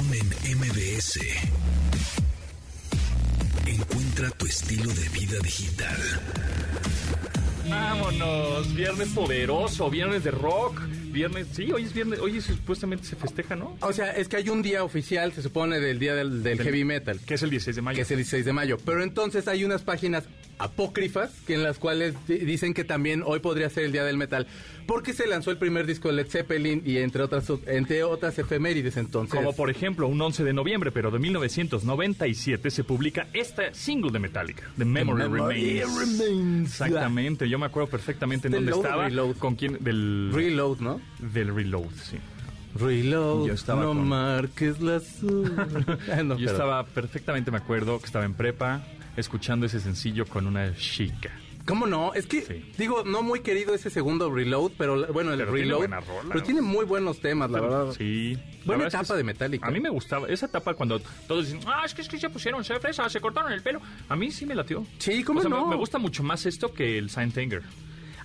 En MBS. Encuentra tu estilo de vida digital. Vámonos, viernes poderoso, viernes de rock, viernes, sí, hoy es viernes, hoy supuestamente se festeja, ¿no? O sea, es que hay un día oficial, se supone, del día del, del heavy metal. Que es el 16 de mayo. Que es el 16 de mayo. Pero entonces hay unas páginas apócrifas que en las cuales di- dicen que también hoy podría ser el día del metal porque se lanzó el primer disco de Led Zeppelin y entre otras entre otras efemérides entonces Como por ejemplo, un 11 de noviembre, pero de 1997 se publica esta single de Metallica, The Memory, The Memory Remains. Remains. Exactamente, yo me acuerdo perfectamente en ¿Del dónde estaba, reload? con quién, del, Reload, ¿no? Del Reload, sí. Reload, Yo estaba no con- marques la. Ah, no, Yo pero- estaba perfectamente, me acuerdo, que estaba en prepa, escuchando ese sencillo con una chica. ¿Cómo no? Es que, Sí. digo, no muy querido ese segundo Reload, pero bueno, el Pero tiene Reload. rola, pero ¿no? tiene muy buenos temas, la verdad. Sí. Buena es que etapa de Metallica. A mí me gustaba esa etapa cuando todos dicen, ah, es que, es que se pusieron se fresa, se cortaron el pelo. A mí sí me latió. Sí, ¿cómo O sea, no? Me, me gusta mucho más esto que el Saint Anger.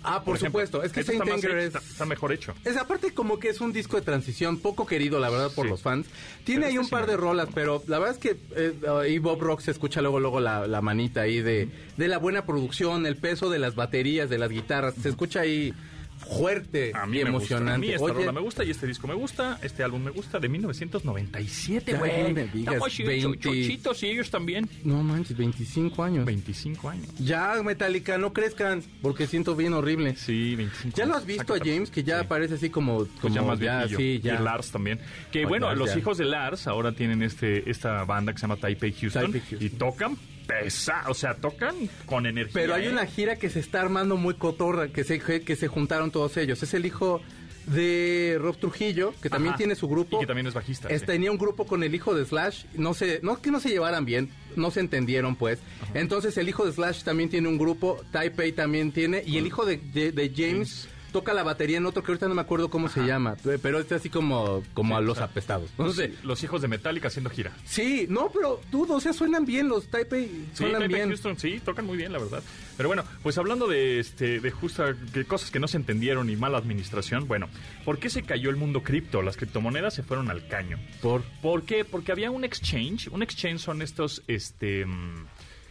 Ah, por, supuesto. Es que Saint está hecho, es... está, está mejor hecho. Es aparte como que es un disco de transición poco querido, la verdad, por Sí. los fans. Tiene Pero ahí un par de rolas, pero la verdad es que eh, ahí Bob Rock se escucha luego luego la, la manita ahí de, de la buena producción, el peso de las baterías, de las guitarras. Se escucha ahí fuerte A mí y me gusta. A mí emocionante. esta Oye, rola me gusta y este disco me gusta, este álbum me gusta, de 1997, Ya güey. no me digas, Estamos así, 20. chochitos y ellos también. no manches, 25 años. 25 años. Ya, Metallica, no crezcan, porque siento bien horrible. Sí, 25 ¿Ya lo has visto a. James? Que ya Sí. parece así como... como Pues ya más ya, sí, ya. Y Lars también. Que Pues bueno, Lars los hijos de Lars ahora tienen este esta banda que se llama Taipei Houston, Taipei Houston. y tocan pesado, o sea, tocan con energía. Pero hay ¿eh? una gira que se está armando muy cotorra, que se, que se juntaron todos ellos. Es el hijo de Rob Trujillo, que también Ajá. tiene su grupo. Y que también es bajista. Es- sí. Tenía un grupo con el hijo de Slash, no sé, no que no se llevaran bien, no se entendieron pues. Entonces el hijo de Slash también tiene un grupo, Taipei también tiene, y el hijo de, de- de James toca la batería en otro que ahorita no me acuerdo cómo se llama, pero este así como, como Sí, a los o sea, apestados. No sé. Los hijos de Metallica haciendo gira. Sí, no, pero dudo, o sea, suenan bien los Taipei, Sí, suenan Taipei bien. Houston, sí, tocan muy bien, la verdad. Pero bueno, pues hablando de este, de justa que cosas que no se entendieron y mala administración, bueno, ¿por qué se cayó el mundo cripto? Las criptomonedas se fueron al caño. Por ¿Por qué? Porque había un exchange. Un exchange son estos, este, mm,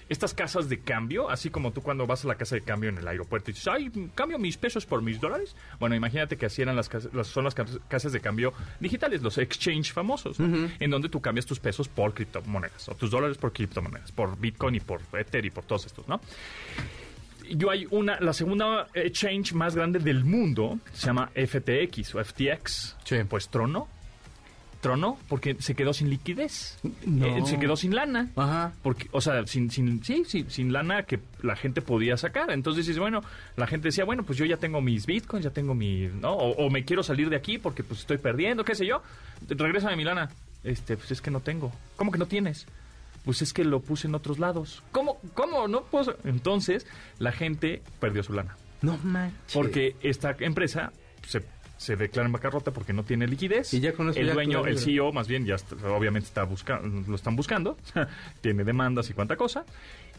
estas casas de cambio, así como tú cuando vas a la casa de cambio en el aeropuerto y dices, ay, cambio mis pesos por mis dólares. Bueno, imagínate que así eran las, casas- las- son las cas- casas de cambio digitales, los exchange famosos, ¿no? en donde tú cambias tus pesos por criptomonedas, o tus dólares por criptomonedas, por Bitcoin y por Ether y por todos estos, ¿no? yo hay una, la segunda exchange más grande del mundo, se llama FTX o FTX. Sí. Pues tronó. Tronó porque se quedó sin liquidez. No. Eh, se quedó sin lana. Ajá. Porque, o sea, sin, sin, sí, sin lana que la gente podía sacar. Entonces dices, bueno, la gente decía, bueno, pues yo ya tengo mis bitcoins, ya tengo mi, ¿no? O, o me quiero salir de aquí porque pues estoy perdiendo, qué sé yo. Regrésame mi lana. Este, pues es que no tengo. ¿Cómo que no tienes? Pues es que lo puse en otros lados. ¿Cómo? ¿Cómo? No puedo. Entonces, la gente perdió su lana. No manches. Porque esta empresa se, se declara en bancarrota porque no tiene liquidez. Y ya con eso el ya dueño, el. CEO más bien, ya está- obviamente está buscando, lo están buscando, tiene demandas y cuánta cosa.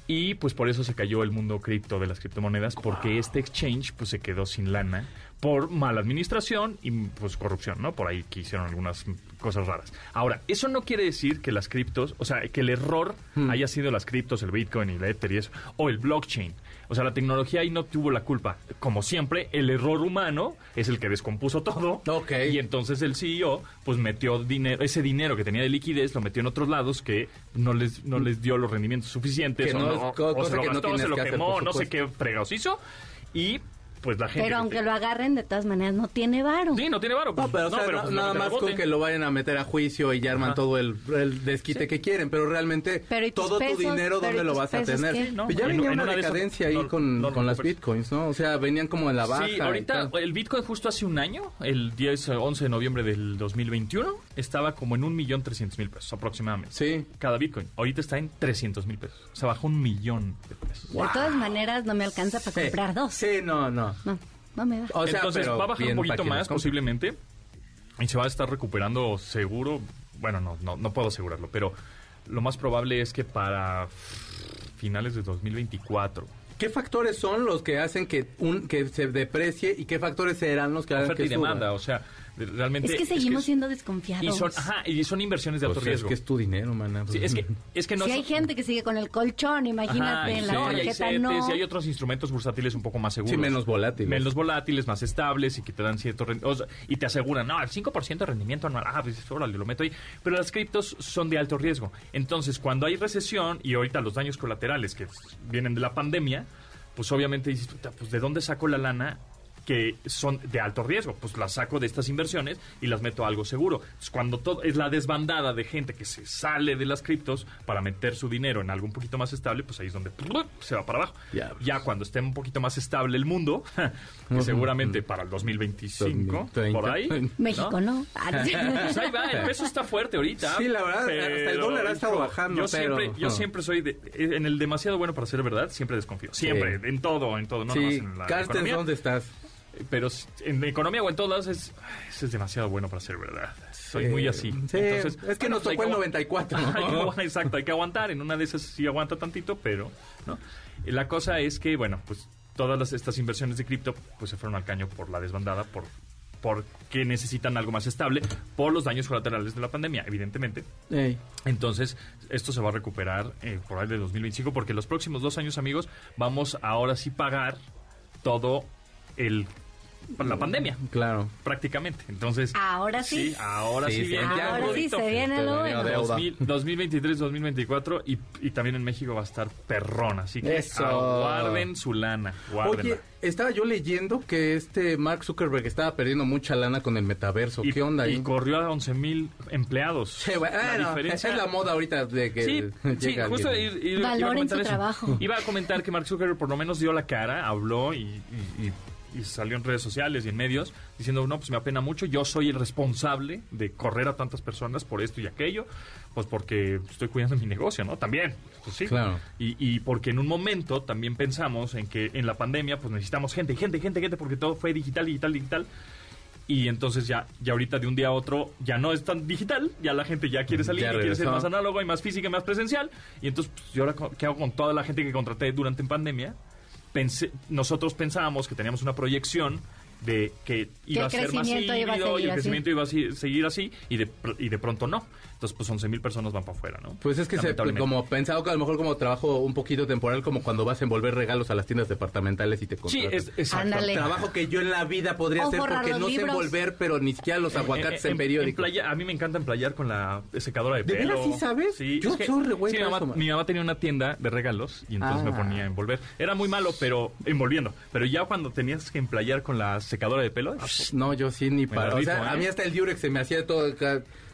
Y pues por eso se cayó el mundo cripto de las criptomonedas, porque este exchange pues se quedó sin lana por mala administración y pues corrupción, ¿no? Por ahí que hicieron algunas cosas raras. Ahora, eso no quiere decir que las criptos, o sea, que el error Hmm. haya sido las criptos, el Bitcoin y el Ether y eso, o el blockchain. O sea, la tecnología ahí no tuvo la culpa. Como siempre, el error humano es el que descompuso todo. Ok. Y entonces el CEO, pues metió dinero, ese dinero que tenía de liquidez, lo metió en otros lados que no les, no les dio los rendimientos suficientes. Que o no o se lo gastó, se lo quemó, no sé qué fregados hizo. Y pues la gente. Pero que aunque te- lo agarren, de todas maneras no tiene varo. Sí, no tiene varo. No, pues, pero, o sea, pero, pues, nada más con que lo vayan a meter a juicio y ya arman Ajá. todo el, el desquite que quieren, pero realmente Pero ¿y tus todo pesos? tu dinero, ¿dónde ¿y lo vas a tener? qué? No, Pues ya en- venía en una una de esas- decadencia ahí no, con, no, no con las bitcoins, ¿no? O sea, venían como en la baja. Sí, ahorita el Bitcoin justo hace un año, el 10, 11 de noviembre del 2021, estaba como en un millón trescientos mil pesos aproximadamente. Sí. Cada Bitcoin. Ahorita está en 300 mil pesos. O sea, bajó un millón de pesos. De todas maneras, no me alcanza para Sí. comprar dos. Sí, no, no. No, no me da. O sea, Entonces pero va a bajar un poquito más posiblemente y se va a estar recuperando seguro. Bueno, no, no, no puedo asegurarlo, pero lo más probable es que para finales de 2024. ¿Qué factores son los que hacen que un que se deprecie y qué factores serán los que hagan Oferta que y demanda, suba? o sea, Realmente Es que seguimos es- siendo desconfiados. y son, ajá, y son inversiones de Pues alto es riesgo. que es tu dinero, mana. Sí, es que es que no si son- hay gente que sigue con el colchón, imagínate, Ajá, en la hay tarjeta CETES, no. y hay otros instrumentos bursátiles un poco más seguros. Sí, menos volátiles. Menos volátiles, más estables y que te dan cierto o sea, y te aseguran, no, el 5% de rendimiento anual, ah, pues órale, lo meto ahí. Pero las criptos son de alto riesgo. Entonces, cuando hay recesión y ahorita los daños colaterales que vienen de la pandemia, pues obviamente dices, "Puta, pues ¿de dónde saco la lana? Que son de alto riesgo, pues las saco de estas inversiones y las meto a algo seguro. Entonces, cuando todo es la desbandada de gente que se sale de las criptos para meter su dinero en algo un poquito más estable, pues ahí es donde se va para abajo. Ya. Ya cuando esté un poquito más estable el mundo, que seguramente para el 2025, 2030. por ahí. México no. No. Pues ahí va, el peso está fuerte ahorita. Sí, la verdad, hasta el dólar ha estado bajando, Yo pero- siempre, yo no. siempre soy de, en el demasiado bueno para ser verdad, siempre desconfío. Siempre, Sí. en todo, en todo, no nomás sí, en la Carstens, economía. ¿dónde estás? Pero en economía o en todas es, es demasiado bueno para ser verdad. Soy Sí, muy así. sí, Entonces, es que bueno, nos pues tocó el agu- 94. Hay que exacto, hay que aguantar. En una de esas sí aguanta tantito, pero no. La cosa es que, bueno, pues todas las- estas inversiones de cripto pues se fueron al caño por la desbandada, por porque necesitan algo más estable por los daños colaterales de la pandemia, evidentemente. Ey. Entonces, esto se va a recuperar eh, por ahí de 2025, porque los próximos dos años, amigos, vamos ahora sí pagar todo el la pandemia, Claro. prácticamente. Entonces, Ahora sí. ahora sí, Sí, ya, Ahora sí se viene lo Este, bueno. deuda. 2000, 2023, 2024 y, y también en México va a estar perrón, así que Eso. guarden su lana, guárdenla. Oye, estaba yo leyendo que este Mark Zuckerberg estaba perdiendo mucha lana con el metaverso. y, ¿Qué onda y ahí? corrió a 11 mil empleados. Sí, bueno, La bueno, diferencia- esa es la moda ahorita de que Sí, sí, justo ir- ir- iba a Valoren comentar su eso. trabajo. Iba a comentar que Mark Zuckerberg por lo menos dio la cara, habló y, y- y- salió en redes sociales y en medios diciendo, no, pues me apena mucho, yo soy el responsable de correr a tantas personas por esto y aquello, pues porque estoy cuidando mi negocio, ¿no? También, pues sí. Claro. Y, y porque en un momento también pensamos en que en la pandemia pues necesitamos gente, gente, gente, gente, porque todo fue digital, digital, digital. Y entonces ya, ya ahorita de un día a otro ya no es tan digital, ya la gente ya quiere salir, Ya ya quiere ser más análogo y más física y más presencial. Y entonces, pues, ¿yo ahora qué hago con toda la gente que contraté durante pandemia? Pensé, nosotros pensábamos que teníamos una proyección de que iba a ser más crecimiento iba a híbrido y el así. crecimiento iba a seguir así y de, y de pronto no. Entonces, pues 11 mil personas van para afuera, ¿no? Pues es que se, como pensado que a lo mejor como trabajo un poquito temporal, como cuando vas a envolver regalos a las tiendas departamentales y te Sí, contratan. es, exacto. Ándale. Trabajo que yo en la vida podría O hacer porque no sé envolver, pero ni siquiera los aguacates Eh, eh, en periódico. playa- a mí me encanta emplayar con la secadora de ¿De pelo. veras sí sabes? Sí, Yo es que- soy re güey sí, mi, mamá, tenía una tienda de regalos y entonces Ah. me ponía a envolver. Era muy malo, pero envolviendo. Pero ya cuando tenías que emplayar con la secadora de pelo, No, yo sí ni para. O sea, ¿eh? a mí hasta el Durex se me hacía todo.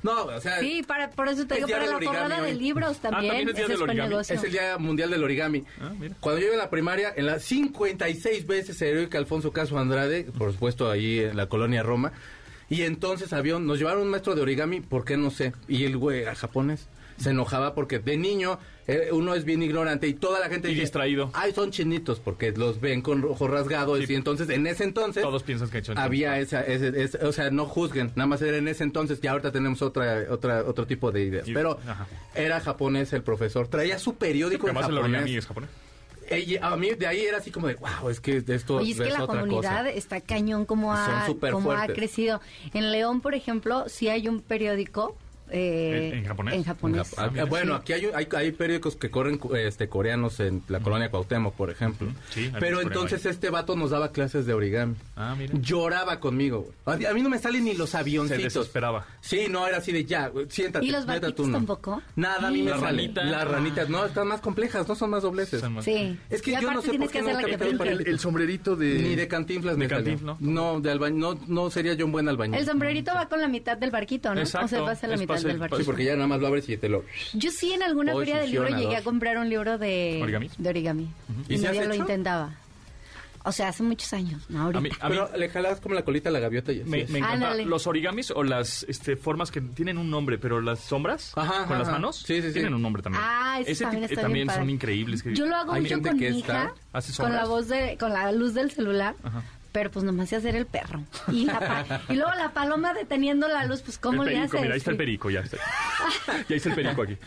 No, o sea, Sí, para, por eso te digo, para la hoy. de libros también. también es día del origami. el Día Mundial del Origami. Ah, mira. Cuando yo iba a la primaria, en las 56 veces heroica Alfonso Caso Andrade, por supuesto ahí en la colonia Roma, y entonces había, nos llevaron un maestro de origami, ¿por qué no sé? Y el güey era japonés. Se enojaba porque de niño eh, uno es bien ignorante y toda la gente Y dice, distraído. Ay, son chinitos porque los ven con ojos rasgados Sí. y entonces en ese entonces Todos piensan que son había chinitos. esa, ese- ese- o sea, no juzguen, nada más era en ese entonces, ya ahorita tenemos otra, otra, otro tipo de ideas. Y- Pero ajá. era japonés el profesor, traía su periódico en Además, el japonés. es japonés. A mí de ahí era así como de, wow, es que de esto Oye, es que es la otra comunidad cosa. está cañón como Son ha, como ha crecido. En León, por ejemplo, sí hay un periódico eh, ¿En- en japonés? En japonés. Ah, bueno, Sí. aquí hay, hay, hay periódicos que corren este, coreanos en la colonia Cuauhtémoc, por ejemplo. Sí, Pero entonces este vato nos daba clases de origami. Ah, mira. Lloraba conmigo. A, a mí no me salen ni los Se avioncitos. desesperaba. Sí, no, era así de ya, siéntate. ¿Y los tú no. tampoco? Nada, a mí me Las salen. ranitas. Las ranitas, no, están más complejas, no son más dobleces. Son más- Sí. Es que Y yo no sé por qué para El, el sombrerito de... Ni de cantinflas De me salió. Cantinflas, No, de albañil, no, no sería yo un buen albañil. El sombrerito va con la mitad del barquito, ¿no? Exacto, O sea, va a ser la mitad pase- del barquito. Sí, porque ya nada más lo abres y te lo... Yo sí en alguna feria del libro llegué a comprar un libro de ¿Origamis? De origami. ¿Y Y si mi has novio lo intentaba. O sea, hace muchos años, no ahorita. A mí, a mí Pero le jalas como la colita a la gaviota y así me, me encanta los origamis o las este, formas que tienen un nombre, pero las sombras Ajá, con las ajá. manos Sí, sí, sí. tienen un nombre también. Ah, Ese también ti- están bien también son padres. increíbles. que- Yo lo hago Hay mucho con mi está- hija, con la voz de, con la luz del celular. Ajá. Pero pues nomás sé hacer el perro. Y, la pa- y luego la paloma deteniendo la luz, pues ¿cómo el le perico, haces? mira, ahí está el perico, ya está. ya está el perico aquí.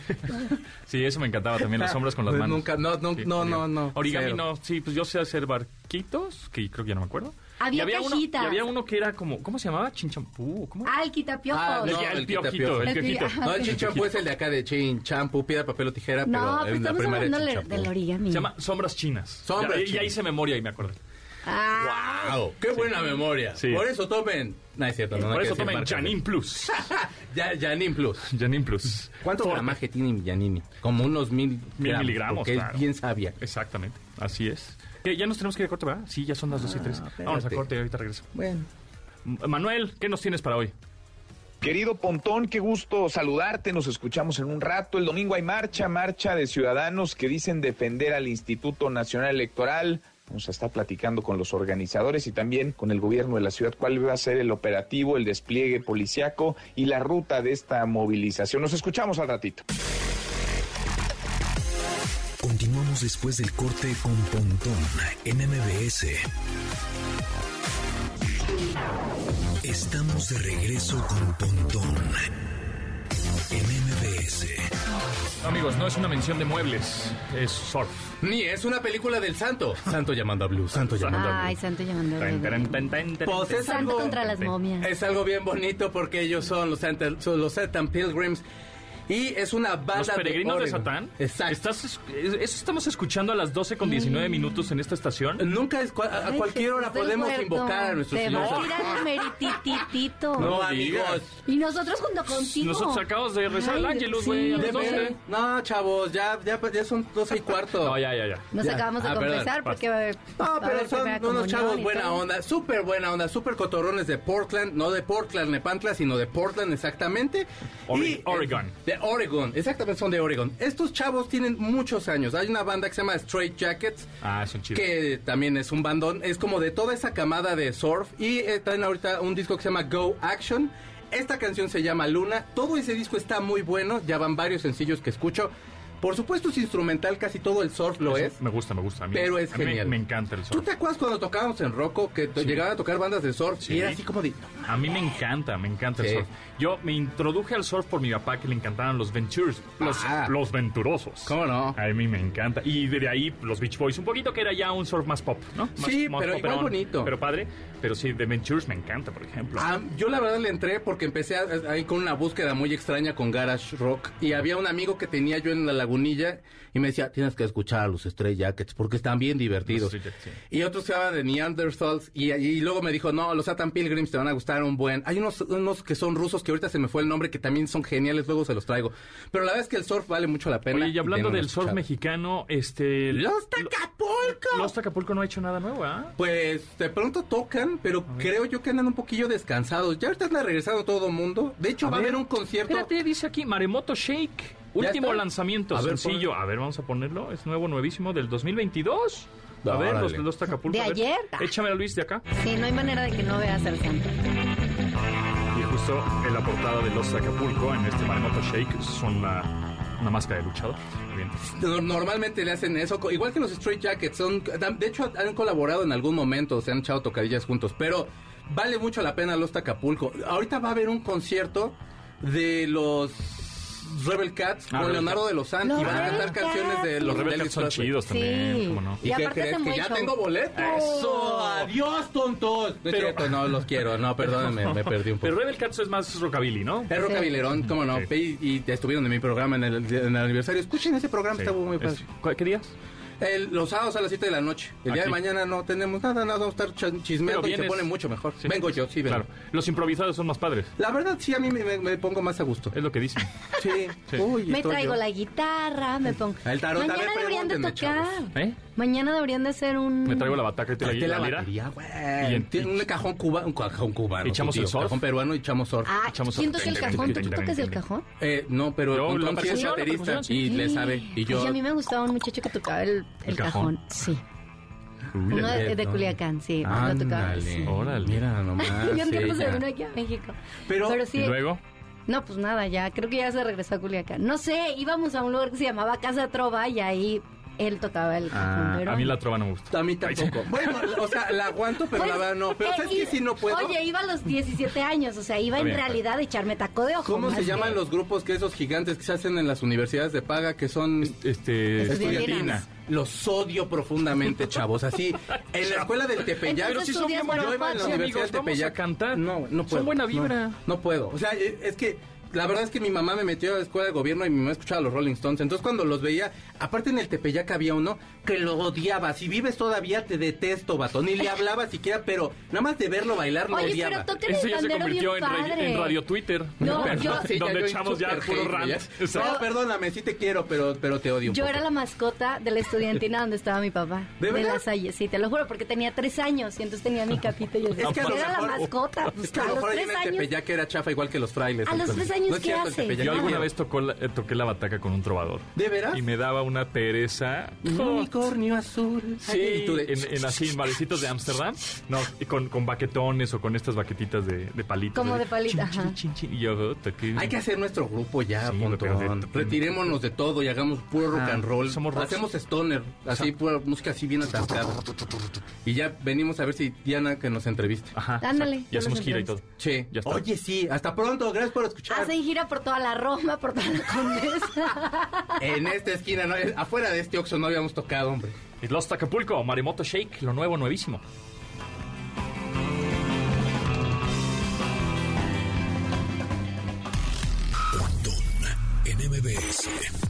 sí, eso me encantaba también, las sombras con las Pues manos. nunca, no, no, Sí, no, origami. no, no, Origami cero. no, sí, pues yo sé hacer barquitos, que creo que ya no me acuerdo. Había y había uno, y había uno que era como, ¿cómo se llamaba? Chinchampú. ¿Cómo? Ah, el quitapiojos. Ah, el, no, el el el El piojito. pi- No, el chinchampú es el de acá de chin, champú, piedra, papel o tijera, no, pero pero en la estamos primaria hablando del, chinchampú. del origami. Se llama Sombras Chinas. Sombras ya, ya chinas. hice memoria y me acordé. Ah, ¡Wow! ¡Qué buena memoria! Sí. Por eso tomen... No, es cierto, no, Por eso tomen. Janine Plus. Ya, Janin Plus. Janine Plus. ¿Cuánto Forte. gramaje tiene Janini? Como unos mil, Mil miligramos, Porque claro. es bien sabia. Exactamente, así es. ¿Qué, ya nos tenemos que ir a corte, ¿verdad? Sí, ya son las 2 y 3. Vamos a corte y ahorita regreso. Bueno. Manuel, ¿qué nos tienes para hoy? Querido Pontón, qué gusto saludarte. Nos escuchamos en un rato. El domingo hay marcha, marcha de ciudadanos que dicen defender al Instituto Nacional Electoral. Vamos a estar platicando con los organizadores y también con el gobierno de la ciudad cuál va a ser el operativo, el despliegue policiaco y la ruta de esta movilización. Nos escuchamos al ratito. Continuamos después del corte con Pontón en MBS. Estamos de regreso con Pontón en MBS. Amigos, no es una mención de muebles, es surf. Ni es una película del santo. Santo llamando a Blue, santo llamando a ay, Blue. santo llamando. Tan, tan, tan, tan, tan, Pues es Santo algo, contra las momias. es algo bien bonito porque ellos son los los Satan Pilgrims. Y es una banda Los peregrinos de, Oregon. Satán. Exacto. Estás, es- eso estamos escuchando a las 12 con 19 minutos en esta estación. Nunca es, a, a Ay, cualquier hora podemos huerto. invocar a nuestro Te Señor. vas a ir al meritititito. No, No amigos. Y nosotros junto contigo. Nosotros acabamos de rezar el Ángelus, sí. güey, De 12. veras. No, chavos, ya, ya, ya son doce y cuarto. No, ya, ya, ya. Nos Ya. acabamos de Ah, perdón. confesar porque va a haber- No, pero haber son unos chavos buena onda, súper buena onda, súper cotorrones de Portland, no de Portland, Nepantla, sino de Portland exactamente. Ore- Y, Oregon. eh, De Oregon, exactamente son de Oregon. Estos chavos tienen muchos años. Hay una banda que se llama Straight Jackets, Ah, son chidos. que también es un bandón, es como de toda esa camada de surf y eh, traen ahorita un disco que se llama Go Action. Esta canción se llama Luna, todo ese disco está muy bueno, ya van varios sencillos que escucho. Por supuesto es instrumental, casi todo el surf lo Eso es. Me gusta, me gusta. A mí, Pero es a mí me- genial. Me, encanta el ¿Tú surf. te acuerdas cuando tocábamos en Rocco que te- llegaban a tocar bandas de surf Sí. y era así como de... A mí me encanta, me encanta Sí. el surf. Yo me introduje al surf por mi papá que le encantaban los ventures, los, Ah. los venturosos. ¿Cómo no? A mí me encanta. Y de ahí los Beach Boys, un poquito que era ya un surf más pop, ¿no? Más- Sí, más pero igual poperón, bonito. Pero padre. Pero sí, de Ventures me encanta, por ejemplo. Ah, yo la verdad le entré porque empecé ahí con una búsqueda muy extraña con Garage Rock y había un amigo que tenía yo en la lagunilla y me decía, tienes que escuchar a los Stray Jackets porque están bien divertidos. Jackets, sí. Y otros se llaman de Neanderthals y, y luego me dijo, no, los Satan Pilgrims te van a gustar un buen. Hay unos, unos que son rusos que ahorita se me fue el nombre que también son geniales, luego se los traigo. Pero la verdad es que el surf vale mucho la pena. Oye, y hablando del surf mexicano, este... ¡Los Tacapulco! Los Acapulco no ha hecho nada nuevo, ¿ah? Pues de pronto tocan, pero creo yo que andan un poquillo descansados. Ya ahorita está regresando todo el mundo. De hecho, A va a haber un concierto. Espérate, dice aquí Maremoto Shake. ¿Ya Último está? lanzamiento, A ver, sencillo. A ver, vamos a ponerlo. Es nuevo, nuevísimo, del 2022. A ver, los, los Acapulco. ¿De a ver. ayer? Échamelo, Luis, de acá. Sí, no hay manera de que no veas al santo. Y justo en la portada de los Acapulco, en este Maremoto Shake, son una, una máscara de luchador. Muy bien. No- Normalmente le hacen eso, igual que los Straight Jackets. Son, de hecho, han colaborado en algún momento, se han echado tocadillas juntos, pero vale mucho la pena los Acapulco. Ahorita va a haber un concierto de los Rebel Cats Ah, con Leonardo Cats. de los Santos y van a cantar canciones de Los Rebel Cats son chidos también, Sí. ¿cómo no? ¿Y, Y aparte crees? Que ya show. tengo boletos. ¡Eso! ¡Adiós, tontos! No Pero- cierto, no los quiero. No, perdónenme, me perdí un poco. Pero Rebel Cats es más rockabilly, ¿no? Es Rocabilerón, cómo no. Sí. Y, y estuvieron en mi programa en el, en el aniversario. Escuchen ese programa, Sí. está muy padre. Es- ¿cu- ¿Qué días? El- los sábados a las 7 de la noche. El día de mañana no tenemos nada, nada, vamos a estar ch- chismeando Pero y se vienes- pone mucho mejor. Sí. Vengo yo, sí, vengo. Claro. Los improvisados son más padres. La verdad, sí, a mí me, me- me pongo más a gusto. Es lo que dicen. Sí. Sí. Uy, Me traigo yo. la guitarra, me pongo. El tarot, a Mañana ver, deberían de tocar. ¿Eh? Mañana deberían de hacer un. Me traigo la bataca y te la, Tráete la la lira. batería, güey. Tiene un cajón cubano, un cajón cubano. ¿Echamos el surf? Cajón peruano y echamos surf. Ah, Echamos ¿quién toca el cajón? ¿Tú tocas el cajón? Eh, no, pero sí es baterista y sí. le sabe. Y yo... Ay, a mí me gustaba un muchacho que tocaba el, el El cajón. cajón. Sí. Uy, Uno de, de- Culiacán, sí. lo tocaba. Ándale. sí. Órale. Mira nomás. Yo un se vino aquí a México. Pero- sí. Y luego, No, pues nada, ya. Creo que ya se regresó a Culiacán. No sé, íbamos a un lugar que se llamaba Casa Trova y ahí él tocaba el cajón. Ah, pero- a mí la trova no me gusta. A mí tampoco. Bueno, o sea, la aguanto, pero Pues, la verdad no. Pero eh, ¿sabes y- qué? Si no puedo. Oye, iba a los 17 años, o sea, iba en bien, realidad a echarme taco de ojo. ¿Cómo se llaman que- los grupos que esos gigantes que se hacen en las universidades de paga que son Este, Estudiantinas. Los odio profundamente, chavos. Así, en la escuela del Tepeyac, yo tú días para iba en la Universidad amigos, del vamos a Tepeyac. cantar. No, no Son puedo. buena no, vibra. No, puedo. O sea, e- es que la verdad es que mi mamá me metió a la escuela de gobierno y mi mamá escuchaba los Rolling Stones. Entonces, cuando los veía, aparte en el Tepeyac había uno que lo odiaba. Si vives todavía, te detesto, vato. Ni le hablaba siquiera, pero nada más de verlo bailar lo Oye, odiaba. pero toquen Eso ya se convirtió en, radio- padre. en radio Twitter. No, Pero- yo- Sí, donde yo echamos ya puro rant. No, perdóname, sí te quiero, pero, pero te odio un Yo poco. era la mascota de la estudiantina donde estaba mi papá. ¿De verdad? la Salle, sí, te lo juro, porque tenía tres años y entonces tenía mi capita y yo Es que era mejor- la mascota. Pues, Es que a lo los mejor en el. Tepeyac era chafa igual que los frailes. A los tres años, No es ¿qué cierto, hace? Tepeyac Yo alguna vez tocó la- eh, toqué la bataca con un trovador. ¿De veras? Y me daba una pereza. Un unicornio azul. Sí, Y tú de- en, en así, en barecitos de Ámsterdam. No, y con, con baquetones o con estas baquetitas de, de palitos. Como de palito, chin, ajá. chin, chin, chin. Y yo oh, toqué. Hay que hacer nuestro grupo ya, Sí, de- Retirémonos de todo y hagamos puro rock Ah, and roll. somos rock. Hacemos stoner, así pura música así bien atascada. Y ya venimos a ver si Diana que nos entreviste. Ajá. Ándale. Y ya hacemos gira y todo. Sí. Ya está. Oye, sí, hasta pronto. Gracias por escuchar. Gira por toda la Roma, por toda la Condesa. En esta esquina, no, afuera de este Oxxo no habíamos tocado, hombre. Y Lost Acapulco, Maremoto Shake, lo nuevo, nuevísimo. En MBS.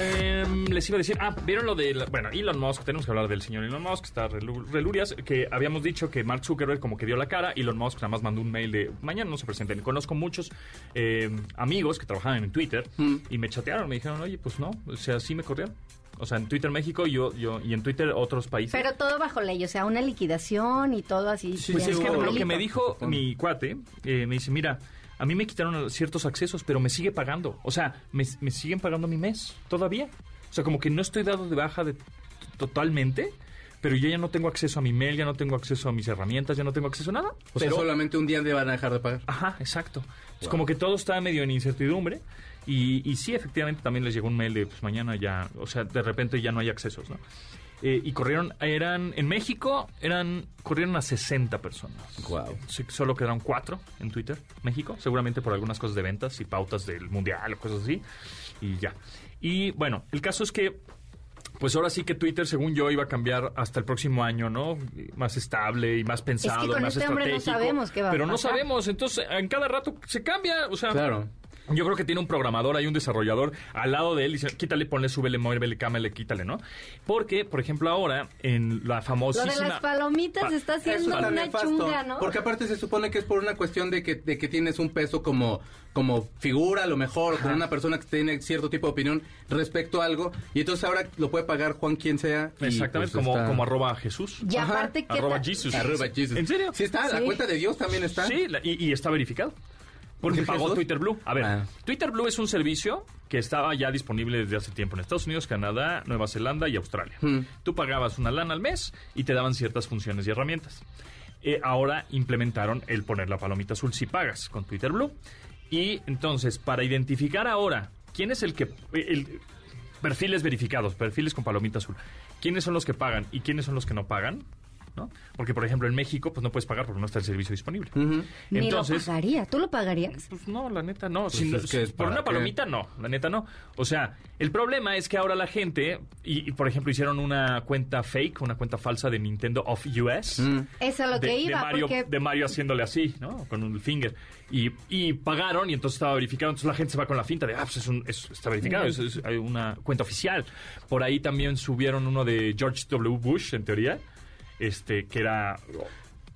Em, les iba a decir, ah, vieron lo de, la- bueno, Elon Musk, tenemos que hablar del señor Elon Musk, está relu- relurias, que habíamos dicho que Mark Zuckerberg como que dio la cara, Elon Musk nada más mandó un mail de, mañana no se presenten, conozco muchos em, amigos que trabajaban en Twitter y me chatearon, me dijeron, oye, pues no, o sea, sí me corrieron. O sea, en Twitter México yo, yo, y en Twitter otros países. Pero todo bajo ley, o sea, una liquidación y todo así. Sí, Pues es que lo que me dijo mi cuate, eh, me dice, mira, a mí me quitaron ciertos accesos, pero me sigue pagando. O sea, me, me siguen pagando mi mes todavía. O sea, como que no estoy dado de baja de, totalmente, pero yo ya no tengo acceso a mi mail, ya no tengo acceso a mis herramientas, ya no tengo acceso a nada. O pero, sea, solamente un día le van a dejar de pagar. Ajá, exacto. Es como que todo está medio en incertidumbre. Y, y sí, efectivamente, también les llegó un mail de, pues mañana ya, o sea, de repente ya no hay accesos, ¿no? Eh, y corrieron, eran, en México, eran, corrieron a 60 personas. Guau. Sí, solo quedaron cuatro en Twitter, México, seguramente por algunas cosas de ventas y pautas del mundial o cosas así, y ya. Y bueno, el caso es que, pues ahora sí que Twitter, según yo, iba a cambiar hasta el próximo año, ¿no? Más estable y más pensado, con más este hombre no estratégico. sabemos qué va a Pero no sabemos, entonces en cada rato se cambia, o sea, Claro. Yo creo que tiene un programador, hay un desarrollador al lado de él y dice, quítale, ponle, súbele, muévele, cámele, quítale, ¿no? Porque, por ejemplo, ahora en la Lo famosísima... de las palomitas Pa- está haciendo una nefasto, chunga, ¿no? Porque aparte se supone que es por una cuestión de que, de que tienes un peso como, como figura, a lo mejor, o con una persona que tiene cierto tipo de opinión respecto a algo, y entonces ahora lo puede pagar Juan quien sea. Exactamente, pues, como, está- como arroba Jesús. Y Ajá, aparte, ¿qué arroba? Jesus. Arroba Jesus. ¿En serio? Sí está, la cuenta de Dios también está. Sí, la- y, y está verificado. Porque ¿De pagó? Twitter Blue. A ver, Ah. Twitter Blue es un servicio que estaba ya disponible desde hace tiempo en Estados Unidos, Canadá, Nueva Zelanda y Australia. Hmm. Tú pagabas una lana al mes y te daban ciertas funciones y herramientas. Eh, ahora implementaron el poner la palomita azul si pagas con Twitter Blue. Y entonces, para identificar ahora quién es el que... el- perfiles verificados, perfiles con palomita azul. ¿Quiénes son los que pagan y quiénes son los que no pagan? ¿No? Porque, por ejemplo, en México, pues no puedes pagar porque no está el servicio disponible. Ujú. Ni Entonces, lo pagaría. ¿Tú lo pagarías? pues no, la neta no. Pues Si no- es que es por una qué. palomita no, la neta no. O sea, el problema es que ahora la gente, y, y, por ejemplo hicieron una cuenta fake, una cuenta falsa de Nintendo of US. Mm. Eso es lo De, que de iba, Mario, porque... de Mario haciéndole así, ¿no? Con un finger. Y, y pagaron y entonces estaba verificado. Entonces la gente se va con la finta de, ah, pues es un, es- está verificado, es, es- hay una cuenta oficial. Por ahí también subieron uno de George W. Bush, en teoría, este que era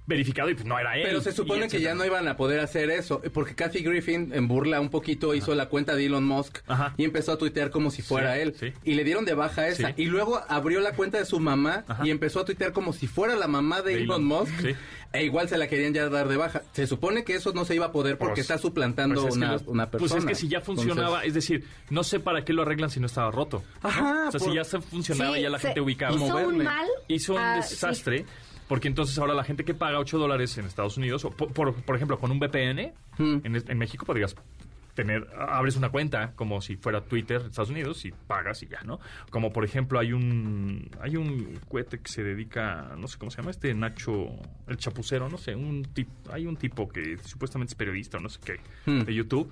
verificado y pues no era él. Pero se supone que ya no iban a poder hacer eso, porque Kathy Griffin, en burla un poquito, hizo la cuenta de Elon Musk Ajá. y empezó a tuitear como si fuera Sí, él. sí. Y le dieron de baja esa. Sí. Y luego abrió la cuenta de su mamá Ajá. y empezó a tuitear como si fuera la mamá de, De Elon, Elon. Musk. E igual se la querían ya dar de baja. Se supone que eso no se iba a poder porque Pues- está suplantando Pues es una, los- una persona. Pues es que si ya funcionaba, Entonces, es decir, no sé para qué lo arreglan si no estaba roto. Ajá, O sea, por- si ya se funcionaba, Sí, ya la se gente ubicaba. Hizo moverle. un mal. Hizo un ah, sí. desastre. Porque entonces ahora la gente que paga 8 dólares en Estados Unidos, o por, por, por ejemplo, con un VPN, Hmm. en, en México podrías tener, abres una cuenta como si fuera Twitter Estados Unidos y pagas y ya, ¿no? Como por ejemplo hay un hay un cohete que se dedica, no sé cómo se llama, este Nacho, el chapucero, no sé, un tip, hay un tipo que supuestamente es periodista o no sé qué, Hmm. de YouTube.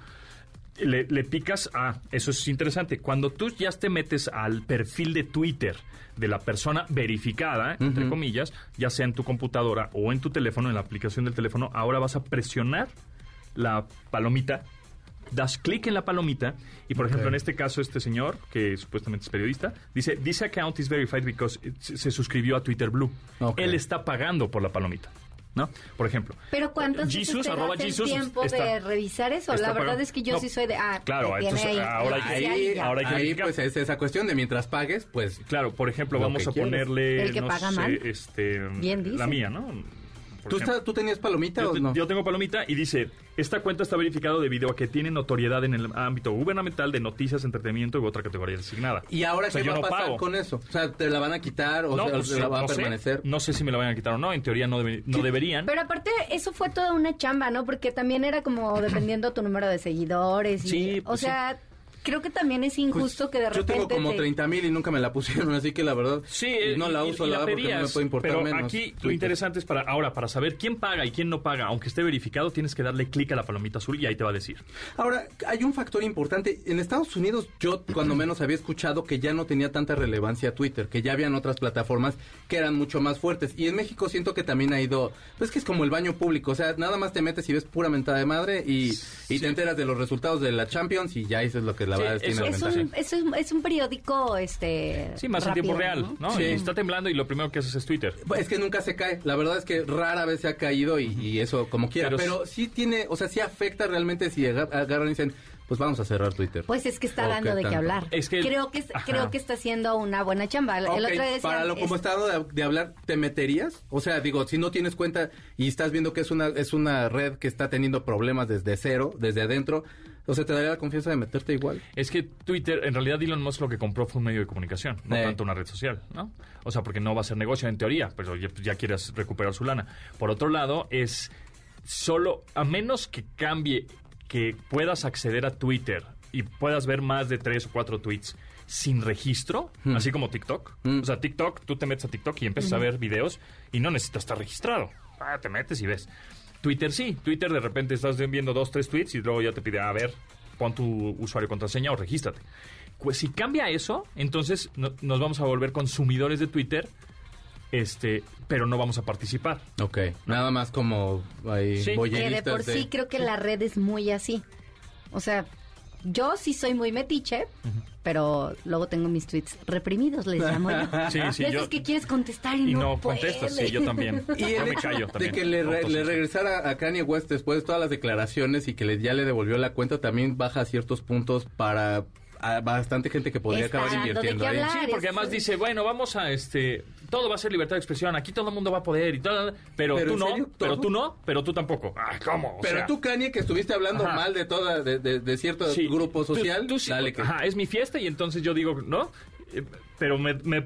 le, le picas a, eso es interesante, cuando tú ya te metes al perfil de Twitter de la persona verificada, entre comillas, ya sea en tu computadora o en tu teléfono, en la aplicación del teléfono, ahora vas a presionar la palomita, das clic en la palomita y, por ejemplo, en este caso, este señor, que supuestamente es periodista, dice, this account is verified because se suscribió a Twitter Blue. Él está pagando por la palomita. ¿No? Por ejemplo. Pero ¿cuántas Jesus, arroba Jesus tiempo está- de revisar eso? La verdad pagando. es que yo No. sí soy de... Ah, Claro, que tiene entonces, ahí ahora hay Ahí, ahora hay que ahí pues es esa cuestión de mientras pagues, pues Claro, por ejemplo, Lo vamos a ponerle. El que no paga sé, mal. Este, Bien dice. La mía, ¿no? ¿Tú, está- ¿Tú tenías palomita Yo, o no? yo tengo palomita y dice, esta cuenta está verificado debido a que tiene notoriedad en el ámbito gubernamental de noticias, entretenimiento y otra categoría designada. ¿Y ahora O sea, qué va a no pasar pago. con eso? O sea, ¿te la van a quitar o No, sea, pues, se la va no a sé. permanecer? No sé si me la van a quitar o no. En teoría no, debe- no deberían. Pero aparte, eso fue toda una chamba, ¿no? Porque también era como dependiendo tu número de seguidores. Y, Sí, o pues sea, creo que también es injusto que de Pues, Yo repente... tengo como te- 30 mil y nunca me la pusieron, así que la verdad Sí, y no la y- uso y la verdad, porque no me puede importar pero menos. aquí lo interesante es para ahora para saber quién paga y quién no paga, aunque esté verificado, tienes que darle clic a la palomita azul y ahí te va a decir. Ahora, hay un factor importante. En Estados Unidos, yo cuando menos había escuchado que ya no tenía tanta relevancia Twitter, que ya habían otras plataformas que eran mucho más fuertes. Y en México siento que también ha ido, pues que es como el baño público, o sea, nada más te metes y ves pura mentada de madre y, y te enteras de los resultados de la Champions y ya eso es lo que la Sí, verdad eso- tiene Es un, es, un, es un periódico, este... Sí, más rápido, en tiempo real, ¿no? Sí. Y está temblando y lo primero que haces es Twitter. Es que nunca se cae. La verdad es que rara vez se ha caído y, y eso como quiera. Pero Pero, sí tiene, o sea, sí afecta realmente si aga- agarran y dicen, pues vamos a cerrar Twitter. Pues es que está ¿O dando de qué hablar. Es que- creo que es- Ajá. creo que está haciendo una buena chamba. El otro para lo como es- está de, de hablar, ¿te meterías? O sea, digo, si no tienes cuenta y estás viendo que es una es una red que está teniendo problemas desde cero, desde adentro, o sea, ¿te daría la confianza de meterte igual? Es que Twitter, en realidad Elon Musk lo que compró fue un medio de comunicación, no Eh. tanto una red social, ¿no? O sea, porque no va a ser negocio en teoría, pero ya, ya quieres recuperar su lana. Por otro lado, es solo, a menos que cambie, que puedas acceder a Twitter y puedas ver más de tres o cuatro tweets sin registro, así como TikTok. Mm. O sea, TikTok, tú te metes a TikTok y empiezas a ver videos y no necesitas estar registrado. Ah, te metes y ves. Twitter sí, Twitter de repente estás viendo dos, tres tweets y luego ya te pide, a ver, pon tu usuario y contraseña o regístrate. Pues si cambia eso, entonces no- nos vamos a volver consumidores de Twitter, este, pero no vamos a participar. Ok, nada más como ahí Sí. que de por sí creo que la red es muy así. O sea, yo sí soy muy metiche, pero luego tengo mis tweets reprimidos, les llamo yo. Sí, sí, De yo- que quieres contestar y, Y no, no contestas, sí, yo también. Y yo el me callo de también. que le, re- le regresara a Kanye West después de todas las declaraciones y que le- ya le devolvió la cuenta, también baja ciertos puntos para a bastante gente que podría Está acabar invirtiendo ahí. hablar. Sí, porque además dice, bueno, vamos a este, todo va a ser libertad de expresión, aquí todo el mundo va a poder y todo, pero, ¿Pero tú no, serio? pero ¿Todo? tú no, pero tú tampoco. Ah, ¿cómo? O Pero sea, tú, Kanye, que estuviste hablando Ajá. mal de toda, de, de- de cierto sí, grupo tú- social, tú sí, dale que... Ajá, es mi fiesta y entonces yo digo, ¿no? Eh, Pero me, me-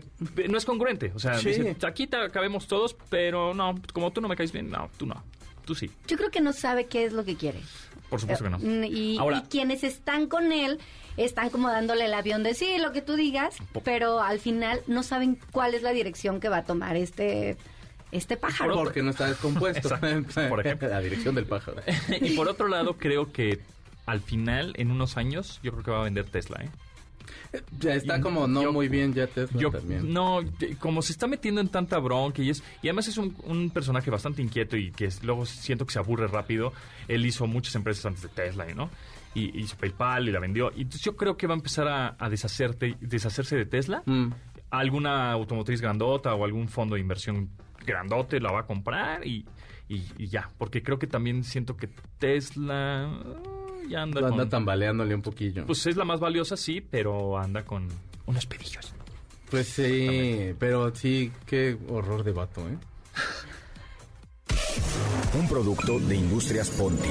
no es congruente. O sea, Sí. dice, aquí te cabemos todos, pero no, como tú no me caes bien, no, tú no. Tú sí. Yo creo que no sabe qué es lo que quiere. Por supuesto que no. Mm, Y, Ahora- y quienes están con él están como dándole el avión de sí, lo que tú digas, pero al final no saben cuál es la dirección que va a tomar este, este pájaro. Porque no está descompuesto. Exacto, por ejemplo. La dirección del pájaro. y por otro lado, creo que al final, en unos años, yo creo que va a vender Tesla, ¿eh? Ya está como no Yo- muy bien ya Tesla Yo, también. no, como se está metiendo en tanta bronca y es y además es un, un personaje bastante inquieto y que es- luego siento que se aburre rápido. Él hizo muchas empresas antes de Tesla, ¿no? Y hizo PayPal y la vendió. Y entonces yo creo que va a empezar a, a deshacerte, deshacerse de Tesla. Mm. Alguna automotriz grandota o algún fondo de inversión grandote la va a comprar y, y- y ya. Porque creo que también siento que Tesla ya anda, Anda con... tambaleándole un poquillo. Pues es la más valiosa, sí, pero anda con unos pedillos. Pues sí, pero sí, qué horror de vato, ¿eh? Un producto de Industrias Ponti.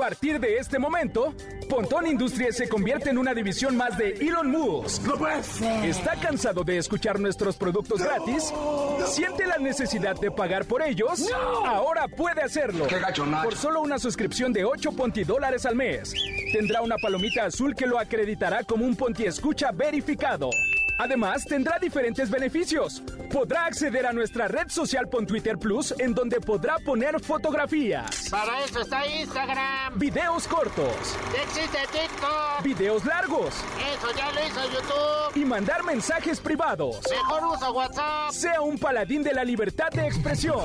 Partir de este momento, Pontón Industries se convierte en una división más de Elon Musk. ¿Está cansado de escuchar nuestros productos gratis? ¿Siente la necesidad de pagar por ellos? Ahora puede hacerlo. Por solo una suscripción de 8 Ponti dólares al mes. Tendrá una palomita azul que lo acreditará como un Ponti Escucha verificado. Además, tendrá diferentes beneficios. Podrá acceder a nuestra red social Pon Twitter Plus, en donde podrá poner fotografías, Para eso está Instagram. videos cortos, existe TikTok. videos largos Eso ya lo hizo YouTube. y mandar mensajes privados. Mejor usa WhatsApp. Sea un paladín de la libertad de expresión.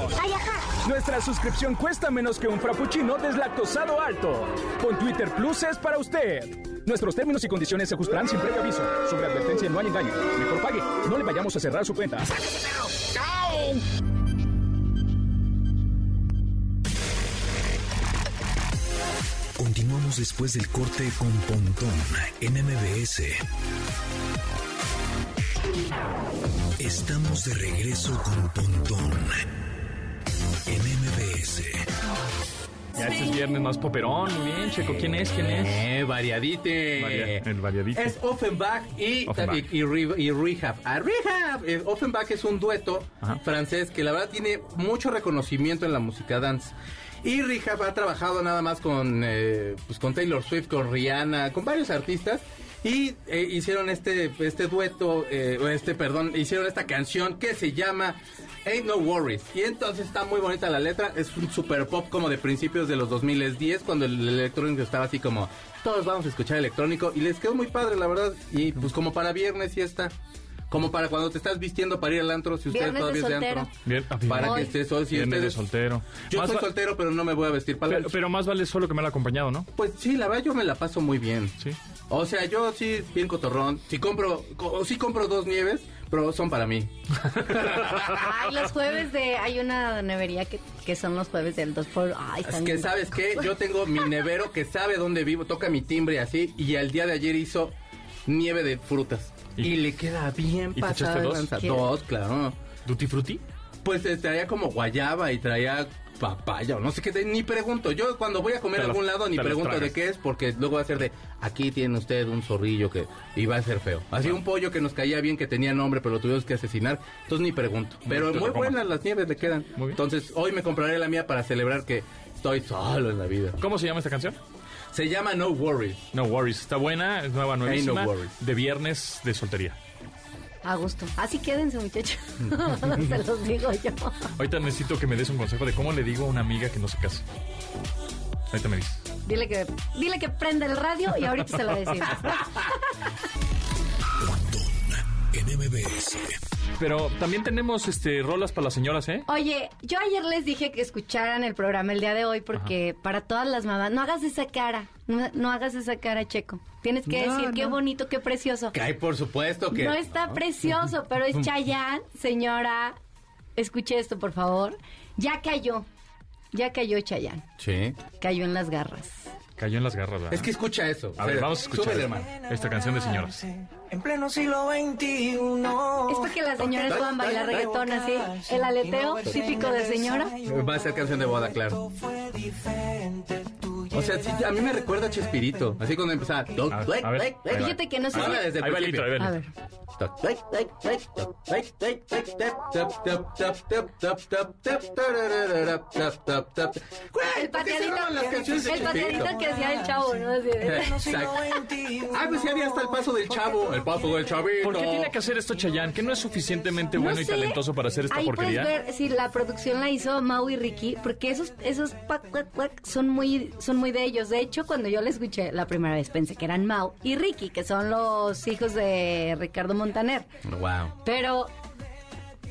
Nuestra suscripción cuesta menos que un frappuccino deslactosado alto. Con Twitter Plus es para usted. Nuestros términos y condiciones se ajustarán sin previo aviso. Sobre advertencia no hay engaño. Mejor pague. No le vayamos a cerrar su cuenta. Continuamos después del corte con Pontón en MBS. Estamos de regreso con Pontón en MBS. Ya este es viernes más poperón. Muy bien, Checo. ¿Quién es? ¿Quién es? Eh, variadite. Varia- el variadito. Es Offenbach y, Offenbach. y, y Re- y Rehab. Ah, Rehab. Eh, Offenbach es un dueto Ajá. francés que la verdad tiene mucho reconocimiento en la música dance. Y Rehab ha trabajado nada más con, eh, pues con Taylor Swift, con Rihanna, con varios artistas. Y eh, hicieron este, este dueto, eh, o este, perdón, hicieron esta canción que se llama Ain't No Worries. Y entonces está muy bonita la letra. Es un super pop como de principios de los 2010, cuando el electrónico estaba así como, todos vamos a escuchar electrónico. Y les quedó muy padre, la verdad. Y pues como para viernes y está. Como para cuando te estás vistiendo para ir al antro, si usted todavía de es de soltero. antro. Bien, ah, Para que estés hoy, si de ustedes- soltero. Yo Más soy soltero, pero no me voy a vestir para pero, el pero más vale solo que me lo acompañado, ¿no? Pues sí, la verdad yo me la paso muy bien. Sí. O sea, yo sí, bien cotorrón. Si compro, co- sí compro dos nieves, pero son para mí. Ay, los jueves de... Hay una nevería que, que son los jueves del 2 por... Ay, Es están que, bien ¿sabes qué? Yo tengo mi nevero que sabe dónde vivo, toca mi timbre así, y el día de ayer hizo nieve de frutas. ¿Y- Y, le queda bien ¿Y te pasada echaste de dos? Dos, claro. ¿Duty Frutti? Pues eh, traía como guayaba y traía papaya o no sé qué, ni pregunto. Yo cuando voy a comer Te a algún lado ni te pregunto de qué es porque luego va a ser de aquí tiene usted un zorrillo que iba a ser feo. Así un pollo que nos caía bien que tenía nombre pero lo tuvimos que asesinar. Entonces ni pregunto. Pero te muy buenas las nieves le quedan. Muy bien. Entonces hoy me compraré la mía para celebrar que estoy solo en la vida. ¿Cómo se llama esta canción? Se llama No Worries. No Worries. Está buena, es nueva, nuevísima. no worries. de viernes de soltería. A gusto. Así quédense, muchachos. Se los digo yo. Ahorita necesito que me des un consejo de cómo le digo a una amiga que no se case. Ahorita me dices. Dile que, dile que prenda el radio y ahorita se lo decimos. En MBS. Pero también tenemos este rolas para las señoras, ¿eh? Oye, yo ayer les dije que escucharan el programa el día de hoy porque para todas las mamás, no hagas esa cara, no, no hagas esa cara, Checo. Tienes que No, decir qué bonito, qué precioso. Que hay por supuesto que No está precioso, pero es Chayán, señora. Escuche esto, por favor. Ya cayó. Ya cayó Chayán. Sí. Cayó en las garras. Cayó en las garras, ¿verdad? Es que escucha eso. A ver, vamos a escuchar Súbele, hermano. esta canción de señoras. En pleno siglo XXI. Es para que las señoras puedan bailar reggaetón así. El aleteo típico de señora. Va a ser canción de boda, claro. O sea, sí, a mí me recuerda a Chespirito. Así cuando empezaba. Fíjate que no sé. Ahora desde el principio. A ver. El pateadito, el pateadito que hacía el chavo, ¿no? Exacto. Ah, pues sí había hasta el paso del chavo, el paso del chavito. ¿Por qué tiene que hacer esto Chayanne? ¿Que no es suficientemente bueno y talentoso para hacer esta porquería? Ahí puedes ver si la producción la hizo Mau y Ricky, porque esos, esos son muy, son muy de ellos. De hecho, cuando yo la escuché la primera vez pensé que eran Mau y Ricky, que son los hijos de Ricardo Montaner. Wow. Pero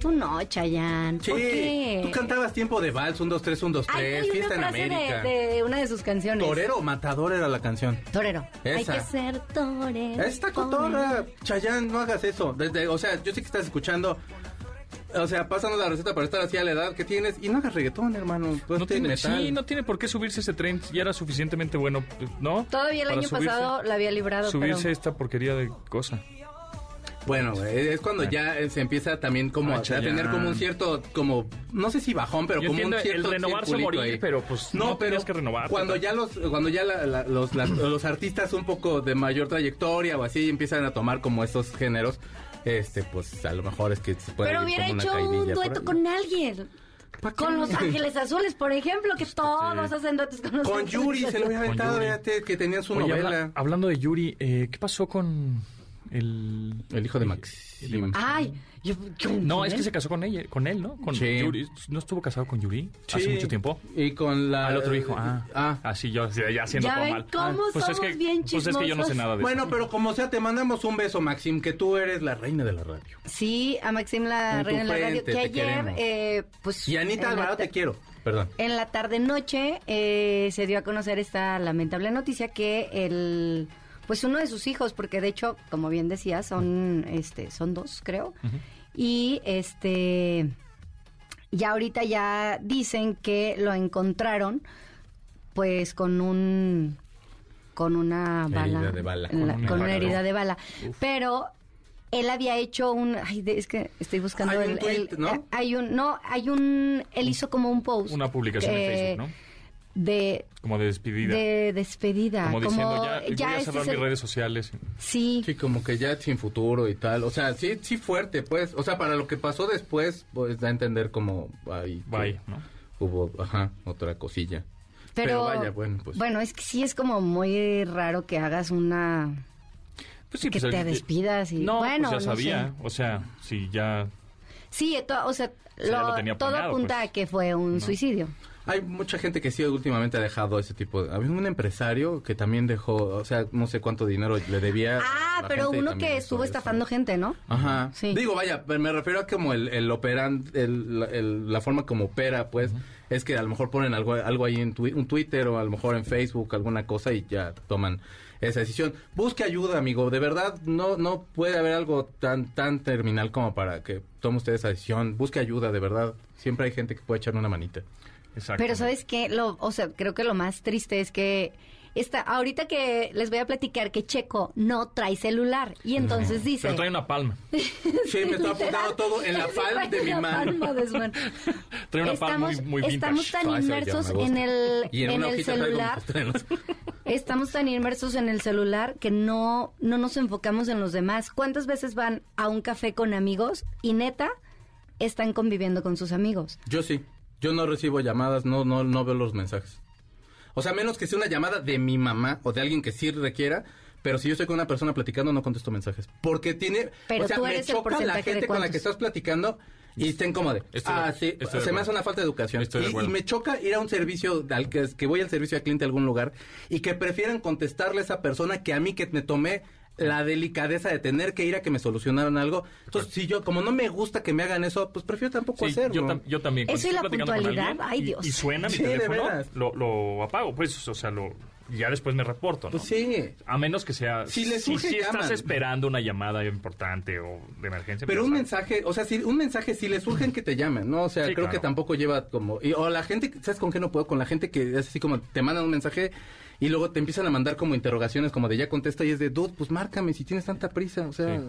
tú no, Chayanne. Sí, ¿Por qué? tú cantabas tiempo de vals, un, dos, tres, un, dos, Ay, tres, hay una fiesta en de, América. de una de sus canciones. Torero matador era la canción. Torero. Hay Esa. que ser torero. Esta cotorra, Chayán, no hagas eso. Desde, o sea, yo sé que estás escuchando. O sea, pásanos la receta para estar así a la edad que tienes y no hagas reggaetón, hermano. Pues No tiene, metal. sí, no tiene por qué subirse ese tren. Ya era suficientemente bueno, ¿no? Todavía el Para año subirse- pasado la había librado, Subirse pero... esta porquería de cosa. Bueno, es cuando ya eh, se empieza también como Ah, a, tener como un cierto, como, no sé si bajón, pero Yo como un cierto el renovarse morir, ahí. pero, pues, no tenías que renovarte, Cuando ya los, cuando ya la- la- los, los artistas un poco de mayor trayectoria o así empiezan a tomar como estos géneros, este, pues a lo mejor es que se puede Pero hubiera como una hecho un dueto con alguien. ¿Pa' Con? Los Ángeles Azules, por ejemplo, que todos sí. hacen duetos con Los Con Ángeles Yuri se lo había aventado, fíjate, que tenían su Oye, novela. habla- hablando de Yuri, eh, ¿qué pasó con, El, El hijo de Max. el de Max. Ay, yo, yo- No, es que se casó con ella, con él, ¿no? Con Sí. Yuri. ¿No estuvo casado con Yuri hace mucho tiempo? Y con la... Al otro hijo. Ah, Ah. Así yo, ya haciendo Ya todo ven mal. cómo pues es somos que, bien Pues es que yo no sé chismosos. nada de Bueno, eso. pero como sea, te mandamos un beso, Maxim, que tú eres la reina de la radio. Sí, a Maxim la En reina de la radio, que ayer, eh, pues... Y Anita Alvarado, te quiero. Perdón. En la tarde-noche eh, se dio a conocer esta lamentable noticia que el... Pues uno de sus hijos, porque de hecho, como bien decía, son, este, son dos, creo. Y este... Ya ahorita ya dicen que lo encontraron, pues con un... Con una Herida bala. de bala. la- Con una con una bala. herida de bala. Pero él había hecho un... Ay, de- es que estoy buscando Hay un el... tuit, el- ¿no? Hay un... No, hay un... Él hizo como un post. Una publicación en que- Facebook, ¿no? De, Como de despedida. de despedida. como diciendo, ya, ya voy a cerrar es mis el- redes sociales. Sí, Sí, como que ya sin futuro y tal. O sea, sí, sí fuerte, pues. O sea, para lo que pasó después, pues da a entender como ahí que Bye, ¿no? hubo, ajá, otra cosilla. pero, pero vaya, bueno, pues. Bueno, es que sí es como muy raro que hagas una... Pues sí, Que pues, te el- despidas y- No, bueno, pues ya no sabía. sé. O sea, si ya... Sí, to- o sea, sea, ya lo- lo tenía todo apunta pues. a que fue un suicidio. Hay mucha gente que sí últimamente ha dejado ese tipo de... Había un empresario que también dejó, o sea, no sé cuánto dinero le debía. a Ah, pero uno que estuvo eso. estafando gente, ¿no? Ajá. Sí. Digo, vaya, pero me refiero a como el, el operan, el, la- el- la forma como opera, pues, es que a lo mejor ponen algo, algo ahí en twi- un Twitter o a lo mejor en Facebook, alguna cosa y ya toman esa decisión. Busque ayuda, amigo. De verdad, no, no puede haber algo tan, tan terminal como para que tome usted esa decisión. Busque ayuda, de verdad. Siempre hay gente que puede echarle una manita. Exacto. Pero ¿sabes qué? Lo, o sea, creo que lo más triste es que esta, ahorita que les voy a platicar que Checo no trae celular y entonces dice... Pero trae una palma. Sí, me estoy apuntando todo en la palma de mi mano. palma de su mano. Trae una palma muy, muy vintage. estamos tan inmersos en el, Y en, el celular. Estamos tan inmersos en el celular que no, no nos enfocamos en los demás. ¿Cuántas veces van a un café con amigos y neta están conviviendo con sus amigos? Yo sí. Yo no recibo llamadas, no, no, no veo los mensajes. O sea, menos que sea una llamada de mi mamá o de alguien que sí requiera. Pero si yo estoy con una persona platicando, no contesto mensajes. Porque tiene... Pero o sea, tú me el choca la gente con la que estás platicando y está incómoda. De- Ah, sí. Se me hace una falta de educación. Estoy de Y- me choca ir a un servicio, al que, que voy al servicio al cliente a algún lugar y que prefieran contestarle a esa persona que a mí que me tomé la delicadeza de tener que ir a que me solucionaran algo. Entonces, si yo, como no me gusta que me hagan eso, pues prefiero tampoco Sí, hacerlo. yo, tam- yo también. Eso y la puntualidad, ay, Dios. Y, suena mi Sí, teléfono, lo, lo apago, pues, o sea, lo, ya después me reporto, ¿no? Pues sí. A menos que sea... Si les surge, si estás esperando una llamada importante o de emergencia. Pero pues, un mensaje, o sea, si un mensaje si les urgen que te llamen, ¿no? O sea, Sí, creo claro. que tampoco lleva como y- o la gente, ¿sabes con qué no puedo? Con la gente que es así como te mandan un mensaje y luego te empiezan a mandar como interrogaciones como de ya contesta y es de, "Dude, pues márcame si tienes tanta prisa", o sea, Sí.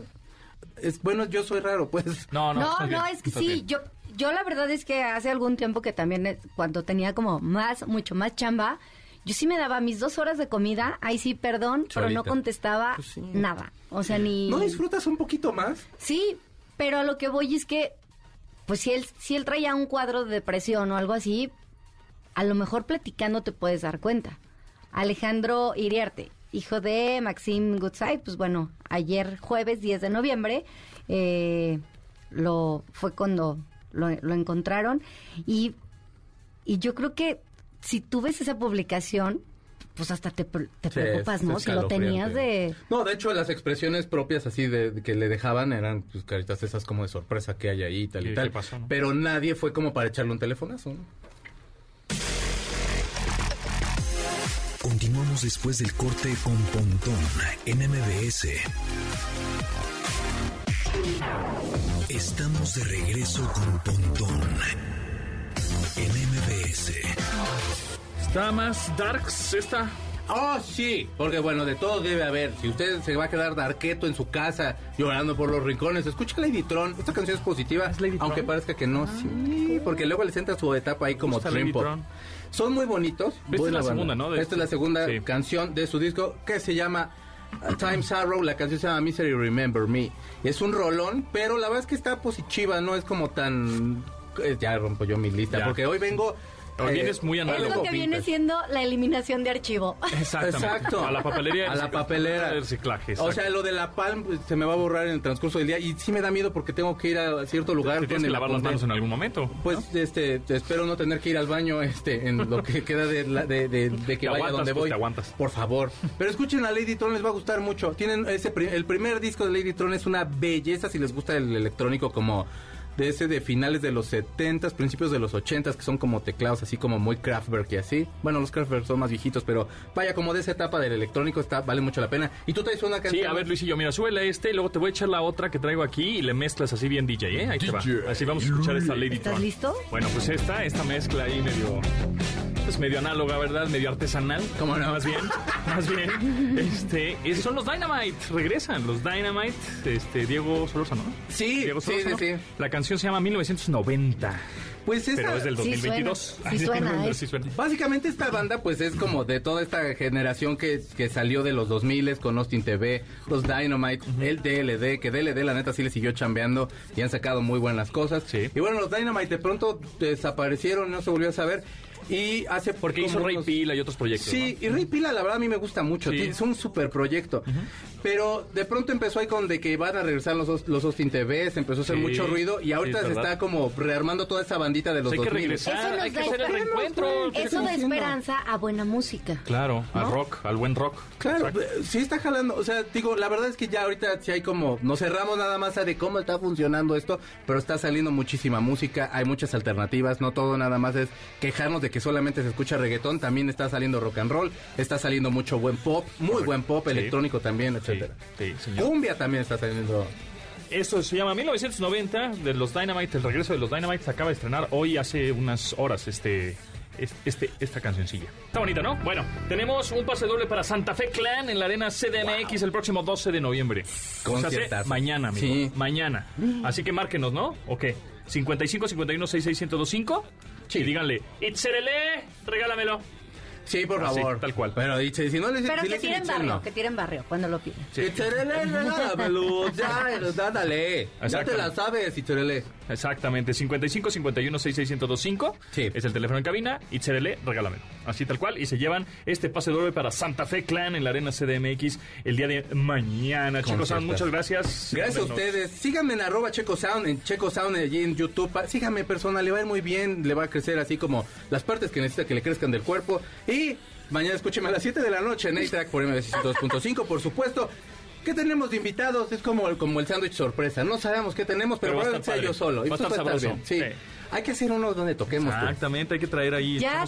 es bueno, yo soy raro, pues. No, no, No, no, es que sí, bien. yo, yo la verdad es que hace algún tiempo que también, eh, cuando tenía como más, mucho más chamba, yo sí me daba mis dos horas de comida, ahí sí, perdón, pero no contestaba Pues sí. nada. O sea, ni... ¿No disfrutas un poquito más? Sí, pero a lo que voy es que, pues si él, si él traía un cuadro de depresión o algo así, a lo mejor platicando te puedes dar cuenta. Alejandro Iriarte, hijo de Maxim Goodside, pues bueno, ayer jueves 10 de noviembre, eh, lo fue cuando lo, lo encontraron y, y yo creo que si tú ves esa publicación, pues hasta te, te Sí, preocupas, ¿no? Si lo tenías de... No, de hecho, las expresiones propias así de, de que le dejaban eran pues caritas esas como de sorpresa que hay ahí y tal y ¿qué tal. pasó, no? Pero nadie fue como para echarle un telefonazo, ¿no? Después del corte con Pontón en MBS. Estamos de regreso con Pontón en MBS. Está más darks esta. Oh, sí, porque bueno, de todo debe haber. Si usted se va a quedar darqueto en su casa llorando por los rincones, escucha Lady Tron. Esta canción es positiva, ¿Es Lady aunque Tron? parezca que no. sí, porque luego les entra su etapa ahí como gusta Son muy bonitos. Esta es la banda. segunda, ¿no? De Esta es la segunda sí. canción de su disco que se llama uh, Time Sorrow. La canción se llama Misery Remember Me. Es un rolón, pero la verdad es que está positiva, no es como tan... eh, Ya rompo yo mi lista, Ya. porque hoy vengo O Eh, vienes muy Es análogo. lo que viene siendo la eliminación de archivo. Exactamente. Exacto. A la papelería. A la papelera. de reciclaje. O sea, lo de la Palm pues, se me va a borrar en el transcurso del día y sí me da miedo porque tengo que ir a cierto lugar. Te tienes que lavar las manos en algún momento. Pues este espero no tener que ir al baño este en lo que queda de, la- de, de- de que Te vaya aguantas, donde pues, voy. te aguantas. Por favor. Pero escuchen a Lady Tron, les va a gustar mucho. Tienen ese pri- el primer disco de Lady Tron es una belleza si les gusta el electrónico como de ese de finales de los 70s, principios de los 80s, que son como teclados así como muy Kraftwerk y así. Bueno, los Kraftwerk son más viejitos, pero vaya, como de esa etapa del electrónico está vale mucho la pena. Y tú traes una canción. Sí, a ver, Luisillo, mira, súbele este y luego te voy a echar la otra que traigo aquí y le mezclas así bien DJ, ¿eh? Ahí te va. Así vamos a escuchar esta Lady ¿Estás Tron. listo? Bueno, pues esta, esta mezcla ahí medio... Pues medio análoga, ¿verdad? Medio artesanal. ¿Cómo no? Más bien, más bien. Este, es- son los Dynamite. Regresan los Dynamite. Este, Diego Solórzano, ¿no? Sí, Diego sí, sí, Solórzano. sí. La canción se llama 1990. Pues esta, Pero es del Sí 2022. suena, sí suena, ¿eh? Sí suena. Básicamente esta banda pues es como de toda esta generación que, que salió de los 2000 con Austin TV, los Dynamite, el DLD, que DLD la neta sí le siguió chambeando y han sacado muy buenas cosas. Sí. Y bueno, los Dynamite de pronto desaparecieron, no se volvió a saber. Y hace Porque hizo Rey unos- Pila y otros proyectos. Sí, ¿no? y Rey Pila la verdad a mí me gusta mucho, Sí. es un super proyecto. Pero de pronto empezó ahí con de que van a regresar los, los Austin TV, se empezó a hacer Sí, mucho ruido y ahorita sí, se está como rearmando toda esa bandita de los Hay que 2000. regresar, Eso nos hay que hacer el esperanza. reencuentro. ¿qué Eso da esperanza a buena música. Claro, al rock, al buen rock. Claro, Exacto. eh, sí está jalando. O sea, digo, la verdad es que ya ahorita sí hay como. Nos cerramos nada más a de cómo está funcionando esto, pero está saliendo muchísima música, hay muchas alternativas. No todo nada más es quejarnos de que solamente se escucha reggaetón. También está saliendo rock and roll, está saliendo mucho buen pop, muy buen pop, Sí. electrónico también, etcétera. sí. Cumbia también está saliendo. Esto se llama 1990 de los Dynamite, el regreso de los Dynamite se acaba de estrenar hoy hace unas horas este es- este esta cancioncilla. Está bonita, ¿no? Bueno, tenemos un pase doble para Santa Fe Clan en la Arena CDMX el próximo 12 de noviembre. Mañana, amigo. Sí. Mañana. Así que márquenos, ¿no? ¿O qué? 55 51 66 1025 Sí. y díganle, "Itzerele, regálamelo." Sí, por Así, favor. tal cual. Pero dice, si no les Pero si que tiren dicen barrio, no. que tiren barrio cuando lo piden. Sí. Itzerele, regálamelo, ya, ya, dale. Ya te Exactamente. la sabes, Itzerele. Exactamente, 55 51 66 1025 Sí. es el teléfono en cabina y Cherele, regálamelo. Así tal cual. Y se llevan este pase doble para Santa Fe Clan en la Arena CDMX el día de mañana. Chicos, Conciertazo. muchas gracias. Gracias a ustedes. Síganme en arroba Checo Sound, en Checo Sound allí en YouTube. Síganme, persona, le va a ir muy bien. Le va a crecer así como las partes que necesita que le crezcan del cuerpo. Y mañana escúcheme a las 7 de la noche en A-Track por MBC 2.5, por supuesto. ¿Qué tenemos de invitados? Es como el, como el sándwich sorpresa. No sabemos qué tenemos, pero, Pero va a probablemente estar sea yo solo. Y Va a estar sabroso. Sí. Sí. Hay que hacer uno donde toquemos. pues. Exactamente, hay que traer ahí. Ya,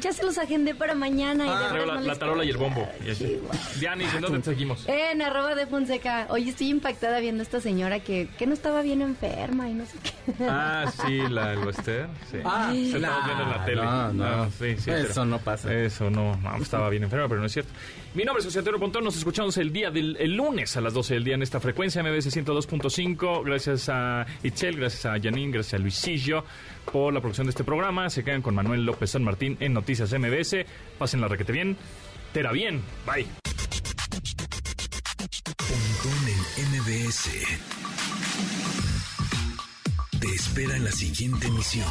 ya se los agendé para mañana. y de Ah, verdad Traigo la, no la tarola y el bombo. Y así. Dianis, ¿en dónde te seguimos? En arroba de Fonseca. Oye, estoy impactada viendo a esta señora que, que no estaba bien enferma y no sé qué. Ah, sí, la el Western. Sí. Ah, Se no, estaba viendo en la tele. no, no. Ah, sí, sí, Eso pero- no pasa. Eso no, no, estaba bien enferma, pero no es cierto. Mi nombre es José Antonio Pontón, nos escuchamos el día del el lunes a las 12 del día en esta frecuencia MBS 102.5. Gracias a Itzel, gracias a Janine, gracias a Luisillo por la producción de este programa. Se quedan con Manuel López San Martín en Noticias MBS. Pasen la requete bien. Tera bien. Bye. Pontón en MBS. Te espera en la siguiente emisión.